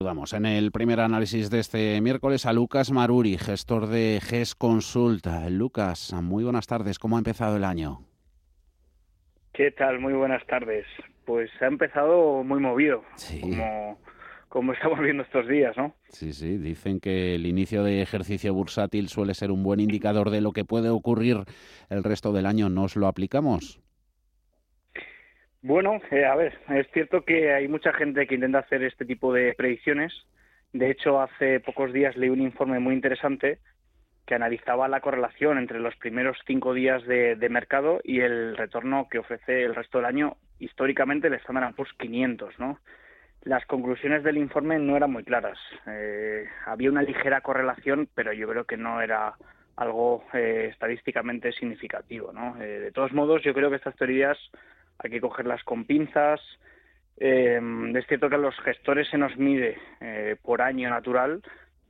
Vamos en el primer análisis de este miércoles a Lucas Maruri, gestor de GES Consulta. Lucas, muy buenas tardes. ¿Cómo ha empezado el año? ¿Qué tal? Muy buenas tardes. Pues ha empezado muy movido, como, como estamos viendo estos días, ¿no? Sí, sí. Dicen que el inicio de ejercicio bursátil suele ser un buen indicador de lo que puede ocurrir el resto del año. ¿Nos lo aplicamos? Bueno, eh, a ver, es cierto que hay mucha gente que intenta hacer este tipo de predicciones. De hecho, hace pocos días leí un informe muy interesante que analizaba la correlación entre los primeros cinco días de, mercado y el retorno que ofrece el resto del año históricamente el Standard Poor's 500, ¿no? Las conclusiones del informe no eran muy claras. Eh, había una ligera correlación, pero yo creo que no era algo eh, estadísticamente significativo, ¿no? de todos modos, yo creo que estas teorías hay que cogerlas con pinzas. Eh, es cierto que a los gestores se nos mide eh, por año natural,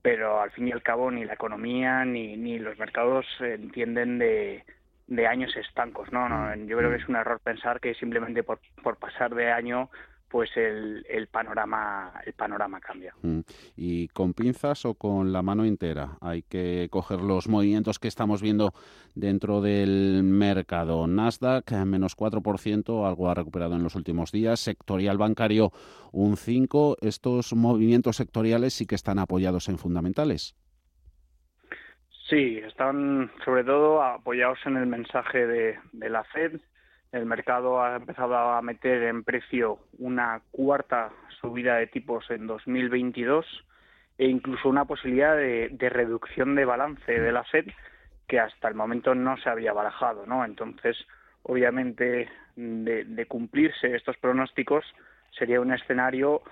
pero al fin y al cabo ni la economía ni, ni los mercados entienden de, de años estancos. ¿no? no yo creo que es un error pensar que simplemente por, por pasar de año pues el, el, panorama el panorama cambia. Mm. ¿Y con pinzas o con la mano entera? Hay que coger los movimientos que estamos viendo dentro del mercado. Nasdaq, menos 4%, algo ha recuperado en los últimos días. Sectorial bancario, un 5%. ¿Estos movimientos sectoriales sí que están apoyados en fundamentales? Sí, están sobre todo apoyados en el mensaje de, de la Fed el mercado ha empezado a meter en precio una cuarta subida de tipos en 2022 e incluso una posibilidad de, reducción de balance de la Fed que hasta el momento no se había barajado, ¿no? Entonces, obviamente, de, cumplirse estos pronósticos sería un escenario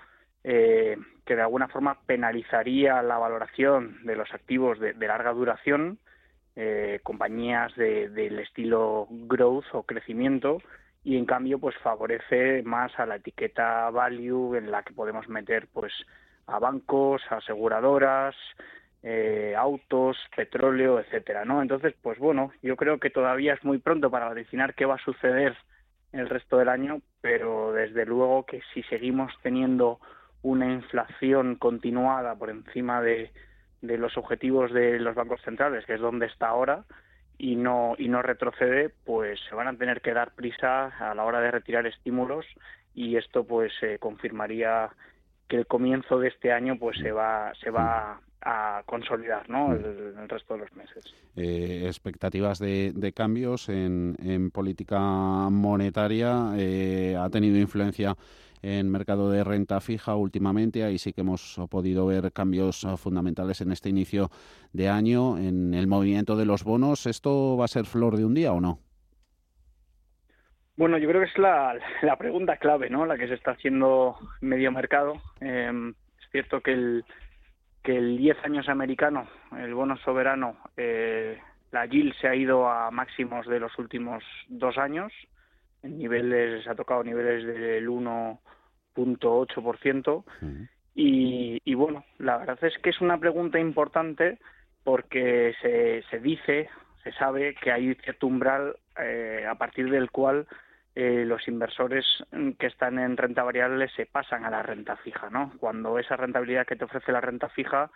eh, que de alguna forma penalizaría la valoración de los activos de larga duración eh, compañías del estilo growth o crecimiento y en cambio pues favorece más a la etiqueta value en la que podemos meter pues a bancos, aseguradoras, eh, autos, petróleo, etcétera, ¿no? Entonces, pues bueno, yo creo que todavía es muy pronto para definir qué va a suceder el resto del año, pero desde luego que si seguimos teniendo una inflación continuada por encima de, de los objetivos de los bancos centrales, que es donde está ahora, y no, y no retrocede, pues se van a tener que dar prisa a la hora de retirar estímulos y esto pues confirmaría que el comienzo de este año pues se va, se va a consolidar ¿no? el, resto de los meses. Eh, expectativas de, de cambios en, en, política monetaria eh, ha tenido influencia en mercado de renta fija últimamente. Ahí sí que hemos podido ver cambios fundamentales en este inicio de año, en el movimiento de los bonos. ¿Esto va a ser flor de un día o no? Bueno, yo creo que es la, la pregunta clave, ¿no? La que se está haciendo medio mercado. Em, es cierto que el, que el 10 años americano, el bono soberano, eh, la yield se ha ido a máximos de los últimos dos años. En niveles, ha tocado niveles del 1.8%. y, y bueno, la verdad es que es una pregunta importante porque se, se dice, se sabe que hay cierto umbral eh, a partir del cual eh, los inversores que están en renta variable se pasan a la renta fija, ¿no? Cuando esa rentabilidad que te ofrece la renta fija,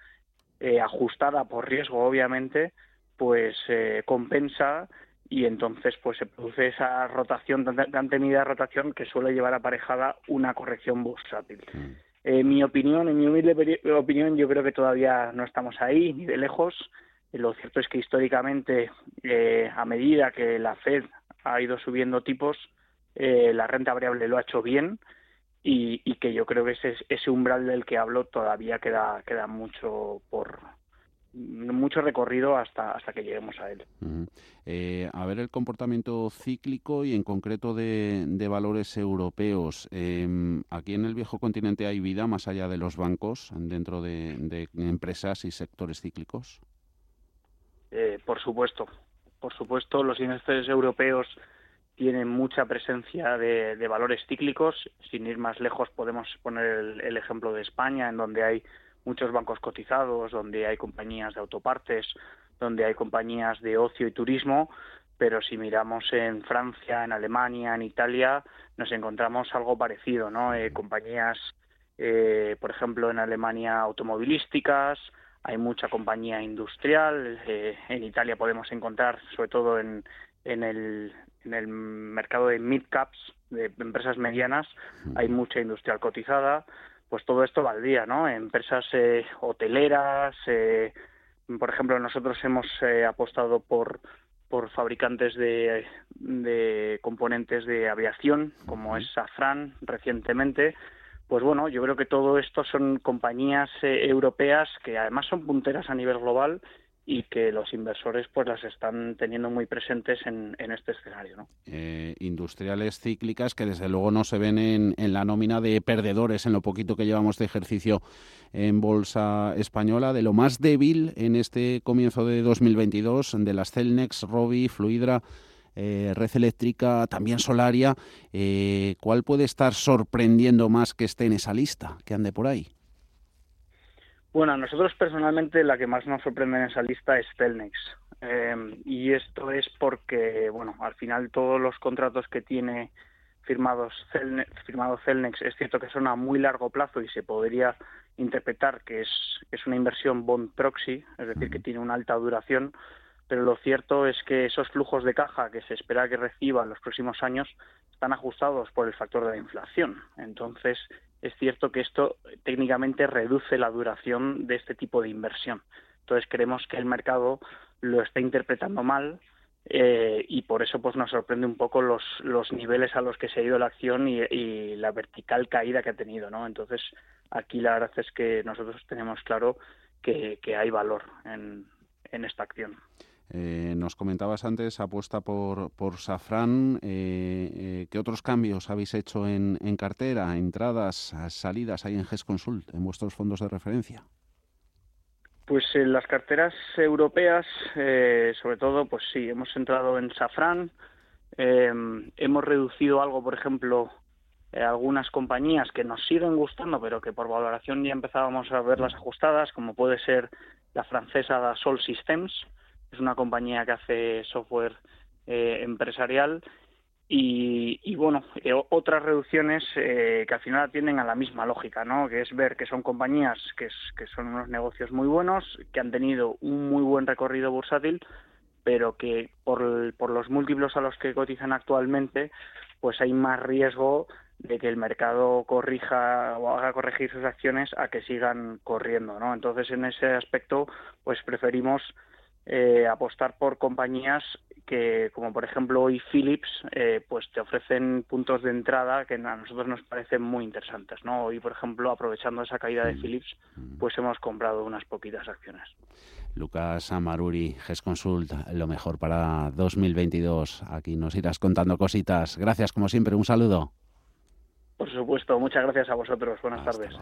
eh, ajustada por riesgo, obviamente, pues eh, compensa y entonces pues se produce esa rotación, tan, temida rotación que suele llevar aparejada una corrección bursátil. Mm. Mi opinión, en mi humilde opinión, yo creo que todavía no estamos ahí, ni de lejos. Lo cierto es que históricamente, a medida que la Fed ha ido subiendo tipos, eh, la renta variable lo ha hecho bien y, y, que yo creo que ese, ese umbral del que hablo todavía queda, queda mucho por, mucho recorrido hasta, hasta que lleguemos a él. Eh, a ver el comportamiento cíclico y en concreto de, valores europeos. Em, aquí en el viejo continente hay vida más allá de los bancos dentro de, empresas y sectores cíclicos. Eh, por supuesto, por supuesto, los índices europeos tienen mucha presencia de, valores cíclicos. Sin ir más lejos, podemos poner el ejemplo de España, en donde hay muchos bancos cotizados, donde hay compañías de autopartes, donde hay compañías de ocio y turismo, pero si miramos en Francia, en Alemania, en Italia, nos encontramos algo parecido, ¿no? Eh, compañías, eh, por ejemplo, en Alemania automovilísticas, hay mucha compañía industrial, eh, en Italia podemos encontrar, sobre todo en, en, el, en el mercado de mid caps, de empresas medianas, hay mucha industrial cotizada, pues todo esto valdría, ¿no? Empresas eh, hoteleras, eh, por ejemplo, nosotros hemos eh, apostado por, por fabricantes de, de componentes de aviación, como es Safran recientemente. Pues bueno, yo creo que todo esto son compañías europeas que además son punteras a nivel global y que los inversores pues las están teniendo muy presentes en, este escenario. ¿no? Eh, industriales cíclicas que desde luego no se ven en, la nómina de perdedores en lo poquito que llevamos de ejercicio en bolsa española, de lo más débil en este comienzo de 2022, de las Celnex, Robi, Fluidra, eh, Red Eléctrica, también Solaria, eh, ¿cuál puede estar sorprendiendo más que esté en esa lista, que ande por ahí? Bueno, a nosotros personalmente la que más nos sorprende en esa lista es Celnex. Eh, y esto es porque, bueno, al final todos los contratos que tiene firmados Celnex, firmado Celnex es cierto que son a muy largo plazo y se podría interpretar que es, es una inversión bond proxy, es decir, que tiene una alta duración, pero lo cierto es que esos flujos de caja que se espera que reciba en los próximos años están ajustados por el factor de la inflación. Entonces, es cierto que esto técnicamente reduce la duración de este tipo de inversión. Entonces creemos que el mercado lo está interpretando mal eh, y por eso pues nos sorprende un poco los, los niveles a los que se ha ido la acción y, la vertical caída que ha tenido, ¿no? Entonces aquí la verdad es que nosotros tenemos claro que, que hay valor en, en esta acción. Eh, nos comentabas antes, apuesta por, por Safran. Eh, eh, ¿Qué otros cambios habéis hecho en, cartera, entradas, salidas ahí en GES Consult, en vuestros fondos de referencia? Pues en las carteras europeas, sobre todo, pues sí, hemos entrado en Safran. hemos reducido algo, por ejemplo, algunas compañías que nos siguen gustando, pero que por valoración ya empezábamos a verlas ajustadas, como puede ser la francesa Dassault Systems, es una compañía que hace software eh, empresarial y, bueno, eh, otras reducciones eh, que al final atienden a la misma lógica, ¿no? Que es ver que son compañías que, que son unos negocios muy buenos, que han tenido un muy buen recorrido bursátil, pero que por, por los múltiplos a los que cotizan actualmente, pues hay más riesgo de que el mercado corrija o haga corregir sus acciones a que sigan corriendo, ¿no? Entonces, en ese aspecto, pues preferimos eh, apostar por compañías que, como por ejemplo hoy Philips, eh, pues te ofrecen puntos de entrada que a nosotros nos parecen muy interesantes, ¿no? Hoy, por ejemplo, aprovechando esa caída de mm. Philips, mm. pues hemos comprado unas poquitas acciones. Lucas Amaruri, GES Consult, lo mejor para 2022. Aquí nos irás contando cositas. Gracias, como siempre, un saludo. Por supuesto, muchas gracias a vosotros. Buenas tardes.